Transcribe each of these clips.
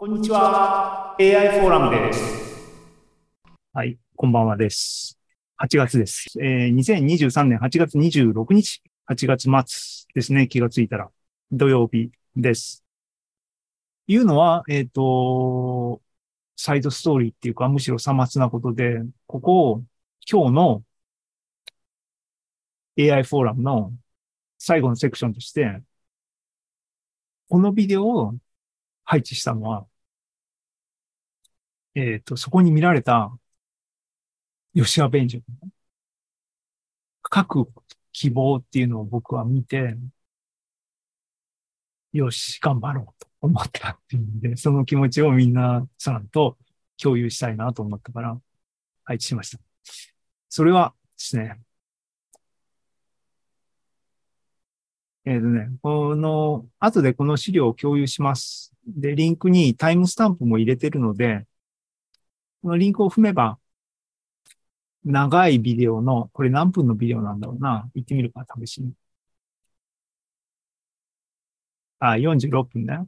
こんにちは。AI フォーラムです。はい、こんばんはです。8月です。えー、2023年8月26日、8月末ですね、気がついたら、土曜日です。いうのは、えっ、と、サイドストーリーっていうか、むしろさまつなことで、ここを今日の AI フォーラムの最後のセクションとして、このビデオを配置したのは、えっ、と、そこに見られた吉川弁助の書く希望っていうのを僕は見て、よし、頑張ろうと思ったっていうんで、その気持ちをみんなさんと共有したいなと思ったから、配置しました。それはですね、えっ、とね、この、後でこの資料を共有します。で、リンクにタイムスタンプも入れてるので、このリンクを踏めば、長いビデオの、これ何分のビデオなんだろうな。行ってみるか、試しに。あ、46分ね。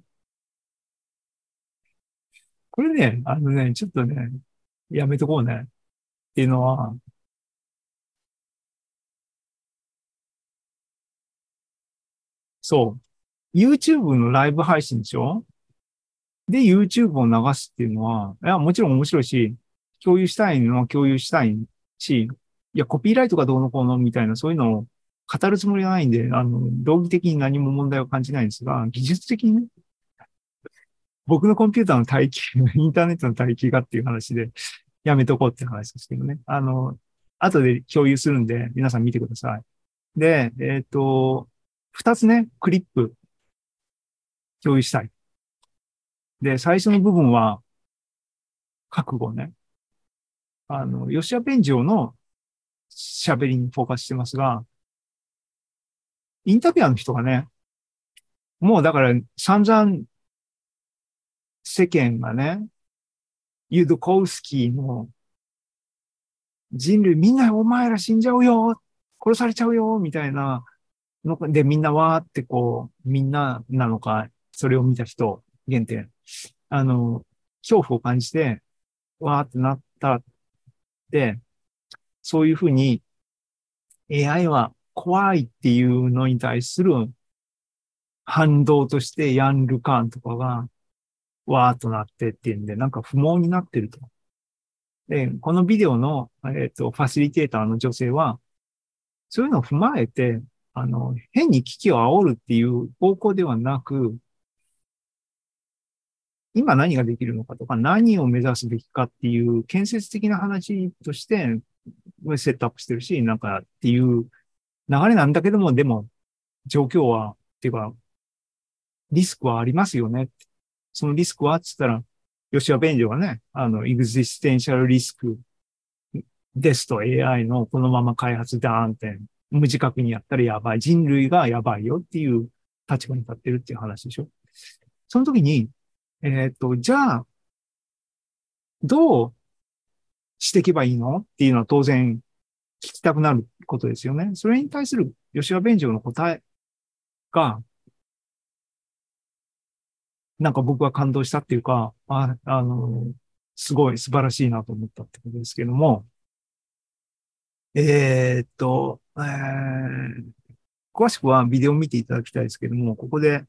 これね、あのね、ちょっとね、やめとこうね。っていうのは、そう。YouTube のライブ配信でしょ？で、YouTube を流すっていうのは、いや、もちろん面白いし、共有したいのは共有したいし、いや、コピーライトがどうのこうのみたいな、そういうのを語るつもりはないんで、あの、道義的に何も問題を感じないんですが、技術的にね、僕のコンピューターの待機、インターネットの待機がっていう話で、やめとこうってう話ですけどね。あの、後で共有するんで、皆さん見てください。で、えっ、と、二つね、クリップ、共有したい。で、最初の部分は、覚悟ね。あの、吉田弁上の喋りにフォーカスしてますが、インタビュアーの人がね、もうだから散々世間がね、ユドコウスキーの人類みんなお前ら死んじゃうよ殺されちゃうよみたいなのでみんなわーってこう、みんななのか、それを見た人限定、あの、恐怖を感じて、わーってなったで、そういうふうに AI は怖いっていうのに対する反動としてヤン・ルカーンとかがわーっとなってっていうんで、なんか不毛になってると。で、このビデオの、えっ、と、ファシリテーターの女性は、そういうのを踏まえて、あの、変に危機を煽るっていう方向ではなく、今何ができるのかとか、何を目指すべきかっていう建設的な話として、セットアップしてるし、なんかっていう流れなんだけども、でも、状況は、っていうか、リスクはありますよね。そのリスクはって言ったら、吉田弁助がね、あの、エグジステンシャルリスクですと AI のこのまま開発ダーンって無自覚にやったらやばい。人類がやばいよっていう立場に立ってるっていう話でしょ。その時に、えっ、と、じゃあ、どうしていけばいいのっていうのは当然聞きたくなることですよね。それに対する吉田弁助の答えが、なんか僕は感動したっていうか、あ、あの、すごい素晴らしいなと思ったってことですけども、えーっと、えー、詳しくはビデオを見ていただきたいですけども、ここで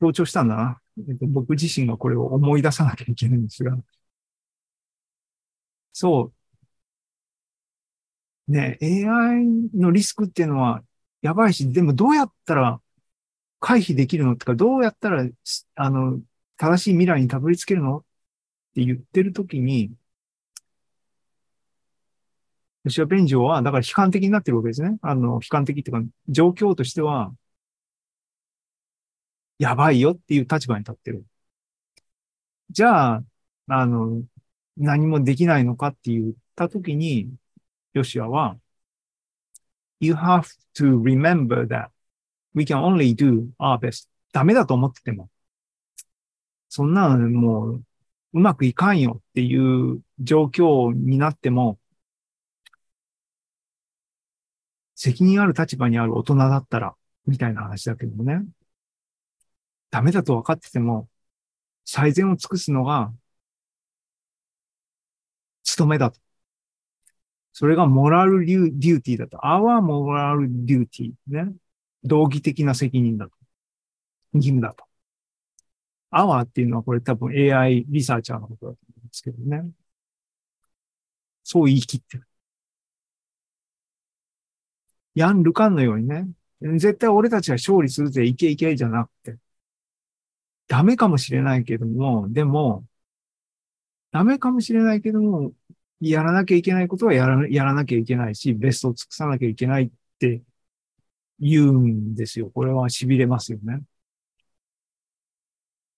強調したんだな。えっと、僕自身がこれを思い出さなきゃいけないんですが、そう。ね、AI のリスクっていうのはやばいし、でもどうやったら回避できるのってか、どうやったら、あの、正しい未来にたどり着けるのって言ってるときに、吉田弁上は、だから悲観的になってるわけですね。あの、悲観的っていうか、状況としては、やばいよっていう立場に立ってる。じゃあ、あの、何もできないのかって言ったときに、ヨシアは、You have to remember that we can only do our best. ダメだと思ってても、そんなのもう、うまくいかんよっていう状況になっても、責任ある立場にある大人だったら、みたいな話だけどもね。ダメだと分かってても、最善を尽くすのが、務めだと。それがモラルデューティーだと。our moral duty ね。道義的な責任だと。義務だと。our っていうのはこれ多分 AI リサーチャーのことだと思うんですけどね。そう言い切ってる。ヤン・ルカンのようにね、絶対俺たちは勝利するぜ、いけいけじゃなくて、ダメかもしれないけども、でも、ダメかもしれないけども、やらなきゃいけないことはやらやらなきゃいけないし、ベストを尽くさなきゃいけないって言うんですよ。これは痺れますよね。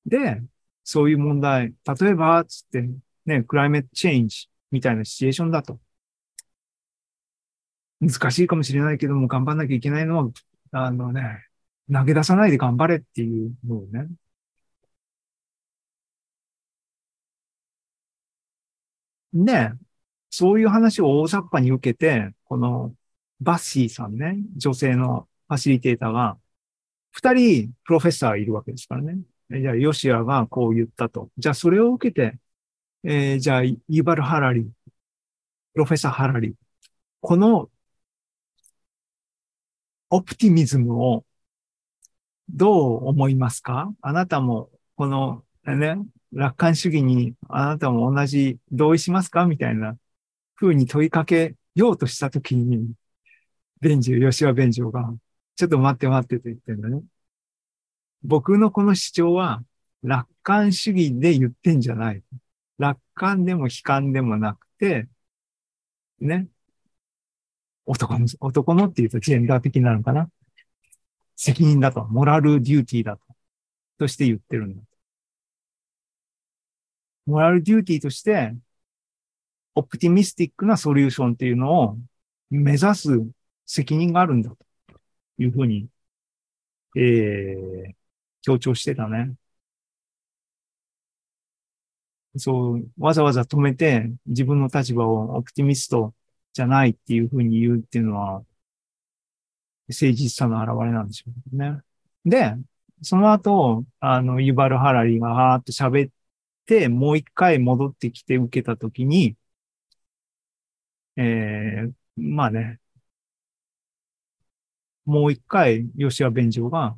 で、そういう問題、例えば、つって、ね、クライメットチェンジみたいなシチュエーションだと。難しいかもしれないけども、頑張んなきゃいけないのは、あのね、投げ出さないで頑張れっていうのをね。ね、そういう話を大雑把に受けて、このバッシーさんね、女性のファシリテーターが、二人プロフェッサーいるわけですからね。じゃあ、ヨシアがこう言ったと。じゃあ、それを受けて、えー、じゃあ、ユバル・ハラリ、プロフェッサー・ハラリ、このオプティミズムをどう思いますか？あなたもこのね、楽観主義にあなたも同じ同意しますかみたいな風に問いかけようとしたときに、ベンジュ、吉羽ベンジュが、ちょっと待って待ってと言ってんだね。僕のこの主張は楽観主義で言ってんじゃない。楽観でも悲観でもなくて、ね、男の、男のっていうとジェンダー的なのかな。責任だと、モラルデューティーだと、として言ってるんだ。モラルデューティーとして、オプティミスティックなソリューションっていうのを目指す責任があるんだというふうに、えー、強調してたね。そう、わざわざ止めて自分の立場をオプティミストじゃないっていうふうに言うっていうのは、誠実さの表れなんでしょうね。で、その後、あの、ユバル・ハラリがはーっと喋って、もう一回戻ってきて受けたときに、えー、まあね、もう一回、吉谷弁長が、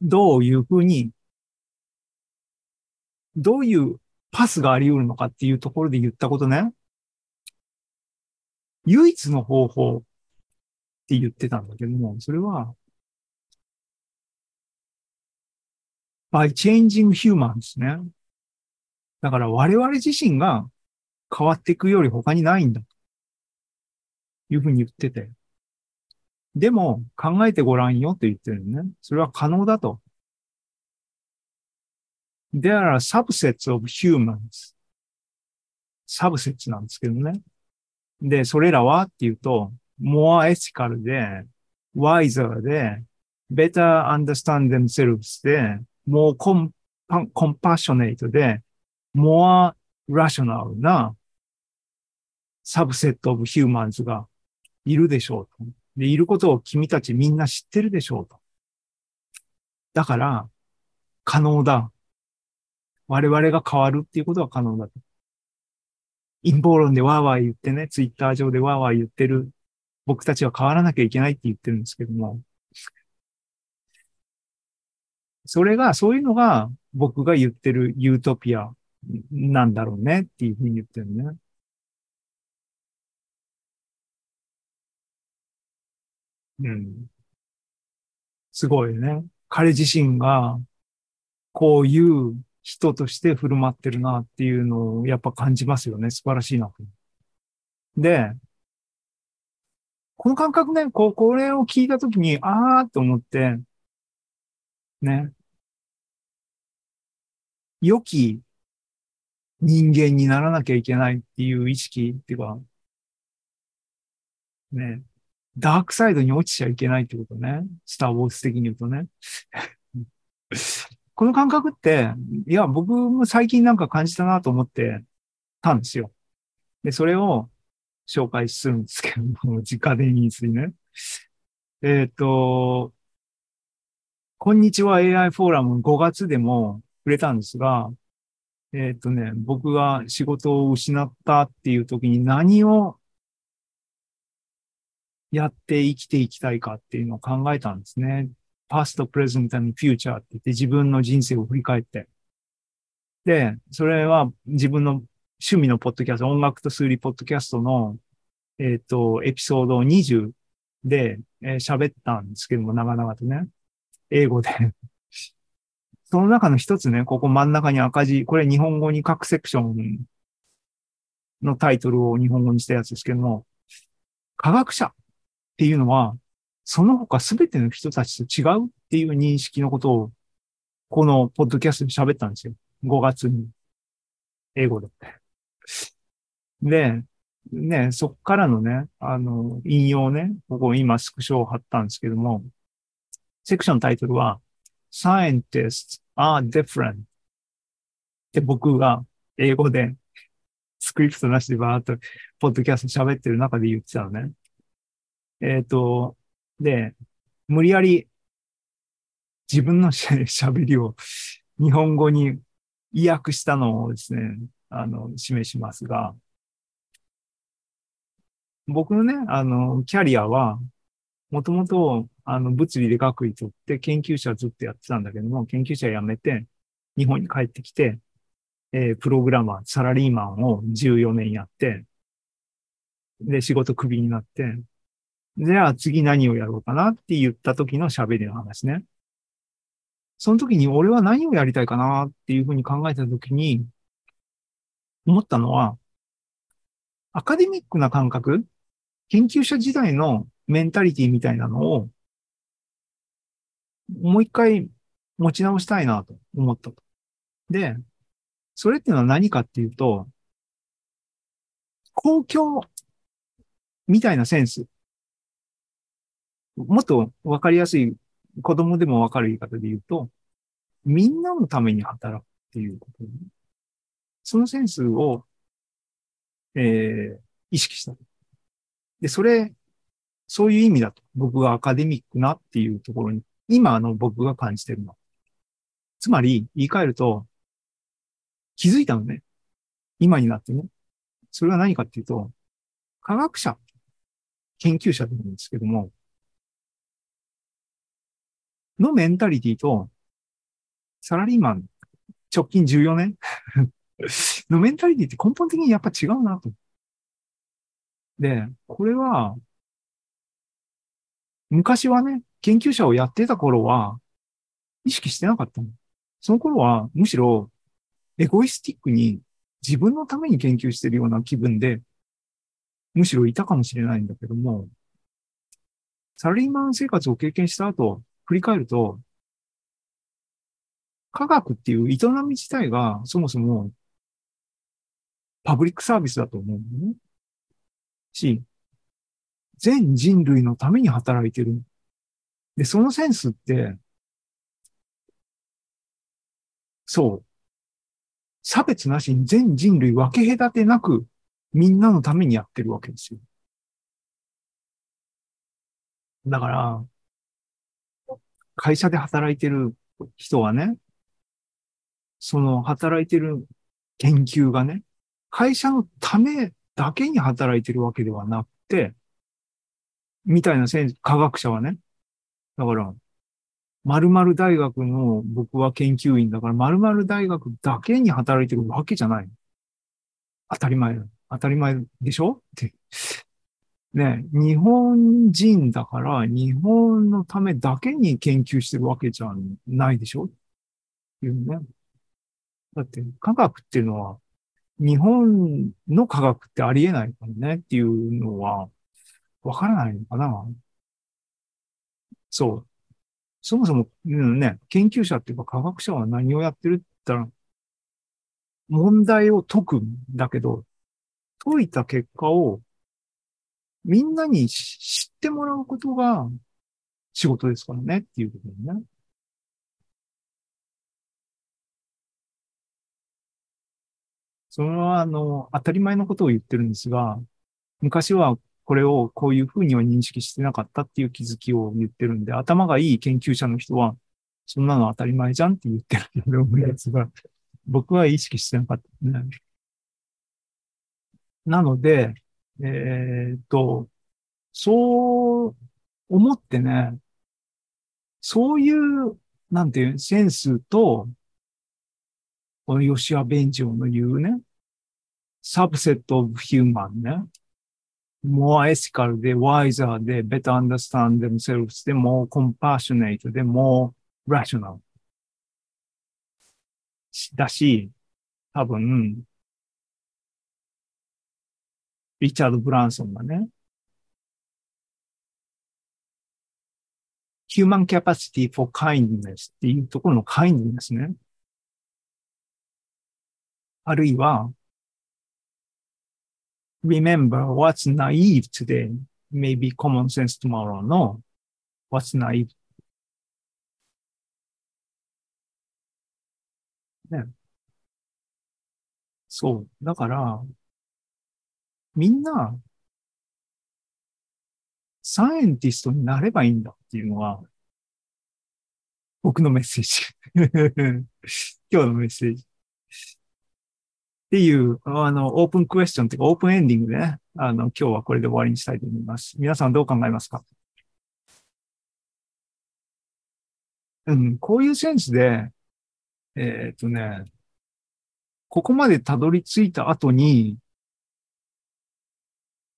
どういうふうに、どういうパスがあり得るのかっていうところで言ったことね。唯一の方法って言ってたんだけども、それは、by changing humans ね。だから我々自身が変わっていくより他にないんだ。いうふうに言ってて。でも考えてごらんよって言ってるね。それは可能だと。There are subsets of humans. サブセッツなんですけどね。で、それらはっていうと、more ethical で、wiser で、better understand themselves で、more compassionate で、more rational なサブセットオブヒューマンズがいるでしょうと。で、いることを君たちみんな知ってるでしょうと。だから、可能だ。我々が変わるっていうことは可能だと。陰謀論でわーわー言ってね、ツイッター上でわーわー言ってる僕たちは変わらなきゃいけないって言ってるんですけども、それが、そういうのが僕が言ってるユートピアなんだろうねっていうふうに言ってるね。うん。すごいね。彼自身がこういう人として振る舞ってるなっていうのをやっぱ感じますよね。素晴らしいな。で、この感覚ね、こう、これを聞いたときに、あーって思って、ね。良き人間にならなきゃいけないっていう意識っていうか、ね。ダークサイドに落ちちゃいけないってことね。スター・ウォーズ的に言うとね。この感覚って、いや、僕も最近なんか感じたなと思ってたんですよ。で、それを紹介するんですけども、直電についてね。えっ、ー、と、こんにちは AI フォーラム5月でも触れたんですが、えっ、とね、僕が仕事を失ったっていう時に何をやって生きていきたいかっていうのを考えたんですね。past, present and future って言って自分の人生を振り返って。で、それは自分の趣味のポッドキャスト、音楽と数理ポッドキャストの、えっ、と、エピソード20で喋、えー、ったんですけども、長々とね。英語でその中の一つね、ここ真ん中に赤字、これ日本語に各セクションのタイトルを日本語にしたやつですけども、科学者っていうのは、その他すべての人たちと違うっていう認識のことを、このポッドキャストで喋ったんですよ。5月に。英語で。で、ね、そっからのね、あの、引用ね、ここ今スクショを貼ったんですけども、セクションタイトルは、Scientists are different って僕が英語でスクリプトなしでバーっとポッドキャスト喋ってる中で言ってたのね。えっ、ー、と、で、無理やり自分の喋りを日本語に意訳したのをですね、あの、示しますが、僕のね、あの、キャリアは、もともと、あの、物理で学位取って研究者ずっとやってたんだけども、研究者辞めて、日本に帰ってきて、えー、プログラマー、サラリーマンを14年やって、で、仕事クビになって、じゃあ次何をやろうかなって言った時の喋りの話ね。その時に俺は何をやりたいかなっていうふうに考えた時に、思ったのは、アカデミックな感覚、研究者時代のメンタリティみたいなのを、もう一回持ち直したいなと思ったと。で、それっていうのは何かっていうと、公共みたいなセンス。もっとわかりやすい、子供でもわかる言い方で言うと、みんなのために働くっていうこと、ね、そのセンスを、えー、意識した。で、それ、そういう意味だと。僕がアカデミックなっていうところに、今の僕が感じてるの。つまり、言い換えると、気づいたのね。今になってね。それは何かっていうと、科学者、研究者でもいいんですけども、のメンタリティと、サラリーマン、直近14年 のメンタリティって根本的にやっぱ違うなと。で、これは、昔はね、研究者をやってた頃は、意識してなかったの。その頃は、むしろ、エゴイスティックに自分のために研究してるような気分で、むしろいたかもしれないんだけども、サラリーマン生活を経験した後、振り返ると、科学っていう営み自体がそもそもパブリックサービスだと思うのね。し、全人類のために働いてる。で、そのセンスって、そう。差別なしに全人類分け隔てなくみんなのためにやってるわけですよ。だから、会社で働いてる人はね、その働いてる研究がね、会社のためだけに働いてるわけではなくて、みたいな科学者はね。だから、〇〇大学の僕は研究員だから、〇〇大学だけに働いてるわけじゃない。当たり前当たり前でしょ？って。ね、日本人だから日本のためだけに研究してるわけじゃないでしょ？っていうね。だって科学っていうのは日本の科学ってありえないからねっていうのはわからないのかな？そう。そもそも、うんね、研究者っていうか科学者は何をやってるって言ったら、問題を解くんだけど、解いた結果をみんなに知ってもらうことが仕事ですからねっていうことね。それは、あの、当たり前のことを言ってるんですが、昔はこれをこういうふうには認識してなかったっていう気づきを言ってるんで、頭がいい研究者の人は、そんなの当たり前じゃんって言ってるけど、やつが、僕は意識してなかったね。なので、えーっと、そう思ってね、そういう、なんていう、センスと、この吉谷弁長の言うね、サブセットオブヒューマンね、more ethical で wiser で better understand themselves で more compassionate で more rational だし、多分、リチャード・ブランソンがね、human capacity for kindness っていうところの kindness ね。あるいは、remember what's naive today may be common sense tomorrow の what's naive ね。そう。だから、みんな、サイエンティストになればいいんだっていうのは、僕のメッセージ。今日のメッセージ。っていう、あの、オープンクエスチョンっていうか、オープンエンディングでね、あの、今日はこれで終わりにしたいと思います。皆さんどう考えますか？うん、こういうセンスで、えーっとね、ここまでたどり着いた後に、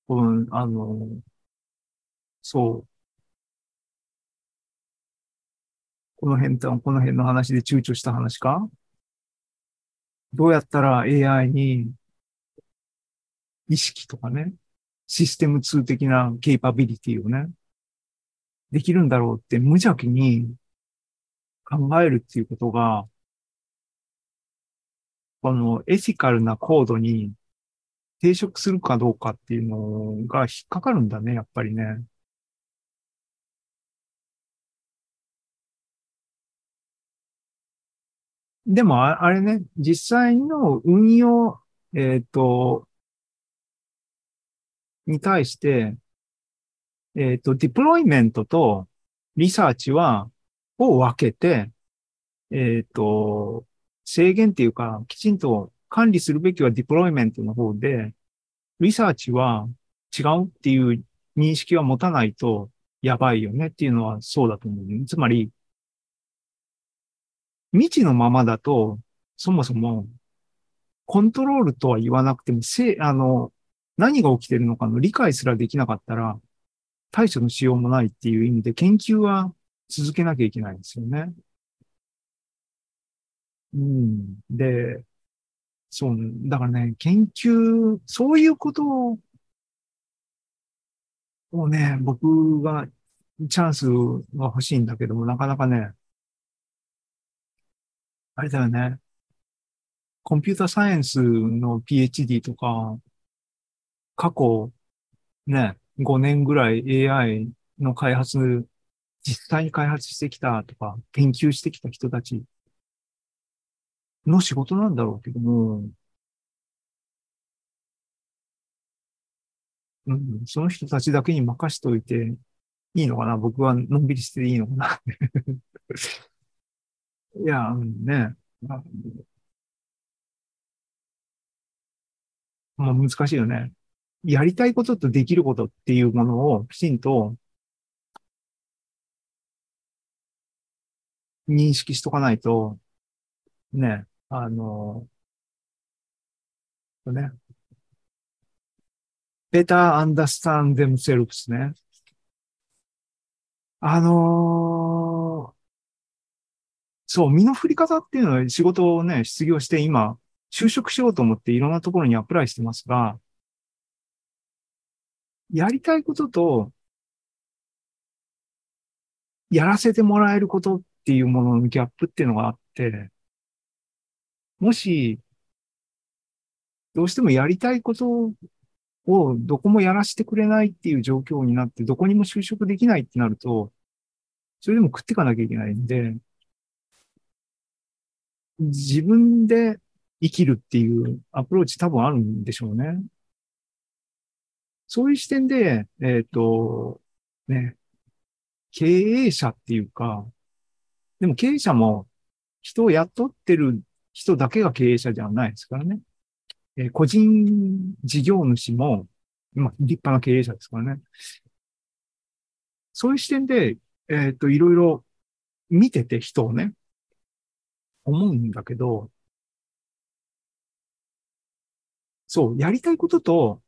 この、あの、そう。この辺と、この辺の話で躊躇した話か？どうやったら AI に意識とかね、システム2的なケイパビリティをね、できるんだろうって無邪気に考えるっていうことが、このエシカルなコードに抵触するかどうかっていうのが引っかかるんだね、やっぱりね。でも、ああれね、実際の運用、えっと、に対して、えっと、ディプロイメントとリサーチは、を分けて、えっと、制限っていうか、きちんと管理するべきはディプロイメントの方で、リサーチは違うっていう認識は持たないとやばいよねっていうのはそうだと思う。つまり、未知のままだと、そもそも、コントロールとは言わなくても、せ、あの、何が起きてるのかの理解すらできなかったら、対処のしようもないっていう意味で研究は続けなきゃいけないんですよね。うん。で、そう、だからね、研究、そういうことをね、僕がチャンスが欲しいんだけども、なかなかね、あれだよね。コンピューターサイエンスの PhD とか、過去ね、5年ぐらい AI の開発、実際に開発してきたとか、研究してきた人たちの仕事なんだろうけども、うん、その人たちだけに任しといていいのかな？僕はのんびりしていいのかな？いや、うんね。まあまあ難しいよね。やりたいこととできることっていうものをきちんと認識しとかないと、ね、あの、ね、better understand themselves ね。あのーそう、身の振り方っていうのは仕事をね、失業して今、就職しようと思っていろんなところにアプライしてますが、やりたいことと、やらせてもらえることっていうもののギャップっていうのがあって、もし、どうしてもやりたいことをどこもやらせてくれないっていう状況になって、どこにも就職できないってなると、それでも食っていかなきゃいけないんで、自分で生きるっていうアプローチ多分あるんでしょうね。そういう視点で、えっ、と、ね、経営者っていうか、でも経営者も人を雇ってる人だけが経営者ではないですからね。えー個人事業主も、まあ、立派な経営者ですからね。そういう視点で、えっ、と、いろいろ見てて人をね、思うんだけど、そう、やりたいことと、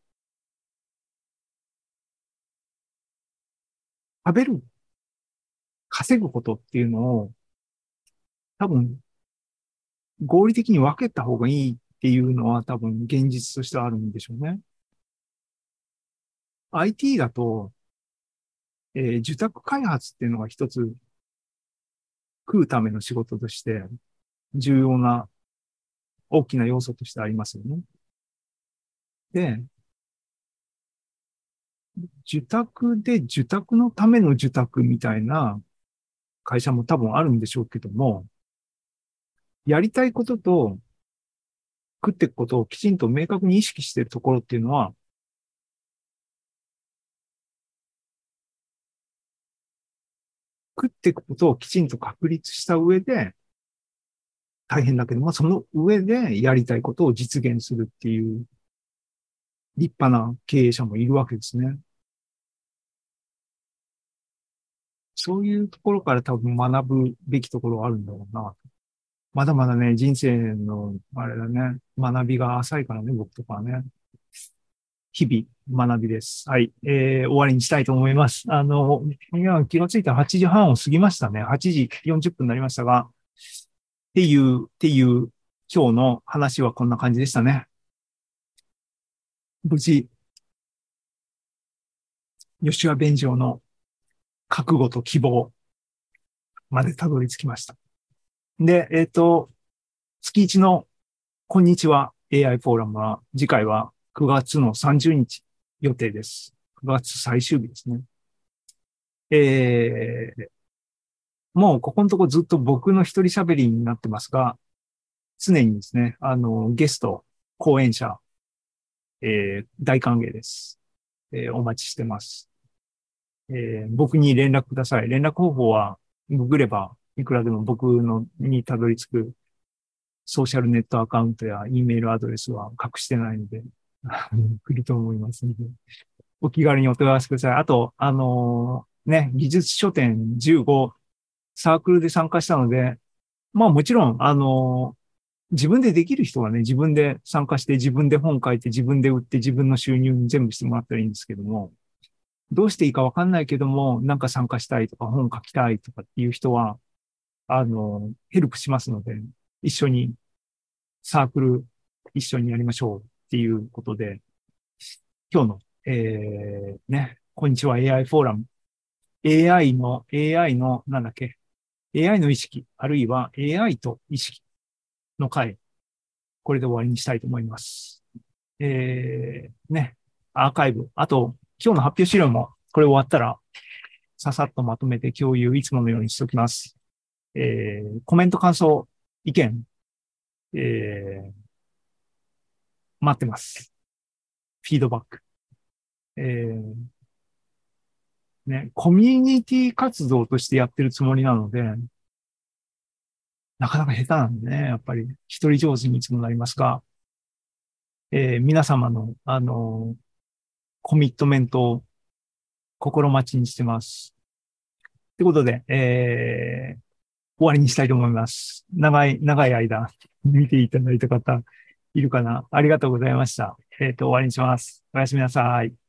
食べる、稼ぐことっていうのを、多分、合理的に分けた方がいいっていうのは多分現実としてあるんでしょうね。IT だと、えー受託開発っていうのが一つ食うための仕事として重要な大きな要素としてありますよね。で、受託で受託のための受託みたいな会社も多分あるんでしょうけども、やりたいことと食っていくことをきちんと明確に意識しているところっていうのは、食っていくことをきちんと確立した上で、大変だけども、その上でやりたいことを実現するっていう立派な経営者もいるわけですね。そういうところから多分学ぶべきところはあるんだろうな。まだまだね、人生の、あれだね、学びが浅いからね、僕とかはね。日々学びです。はい。えー、終わりにしたいと思います。あの、いや、気がついたら8時半を過ぎましたね。8時40分になりましたが、っていう、っていう、今日の話はこんな感じでしたね。無事、吉川弁上の覚悟と希望までたどり着きました。で、えっ、と、月一のこんにちは AI フォーラムは次回は9月の30日予定です。9月最終日ですね。えー、もうここのとこずっと僕の一人喋りになってますが、常にですね、あの、ゲスト、講演者、えー大歓迎です。えーお待ちしてます。えー僕に連絡ください。連絡方法は、ググれば、いくらでも僕のにたどり着くソーシャルネットアカウントや E メールアドレスは隠してないので、来ると思いますので、お気軽にお問い合わせください。あと、あのーね、技術書店15サークルで参加したので、まあもちろん、あの自分でできる人はね、自分で参加して、自分で本書いて、自分で売って、自分の収入に全部してもらったらいいんですけども、どうしていいかわかんないけども、なんか参加したいとか、本書きたいとかっていう人は、あの、ヘルプしますので、一緒にサークル一緒にやりましょうっていうことで、今日の、えー、ね、こんにちは AI フォーラム。AI の、AI の、なんだっけ、AI の意識、あるいは AI と意識の回、これで終わりにしたいと思います。えー、ね、アーカイブ。あと、今日の発表資料も、これ終わったら、ささっとまとめて共有、いつものようにしておきます。えー、コメント、感想、意見、えー、待ってます。フィードバック。えー、ね、コミュニティ活動としてやってるつもりなので、なかなか下手なんでね、やっぱり一人上手にいつもなりますが、えー皆様の、あのコミットメントを心待ちにしてます。ということで、えー終わりにしたいと思います。長い、長い間、見ていただいた方、いるかなありがとうございました。えっ、と、終わりにします。おやすみなさい。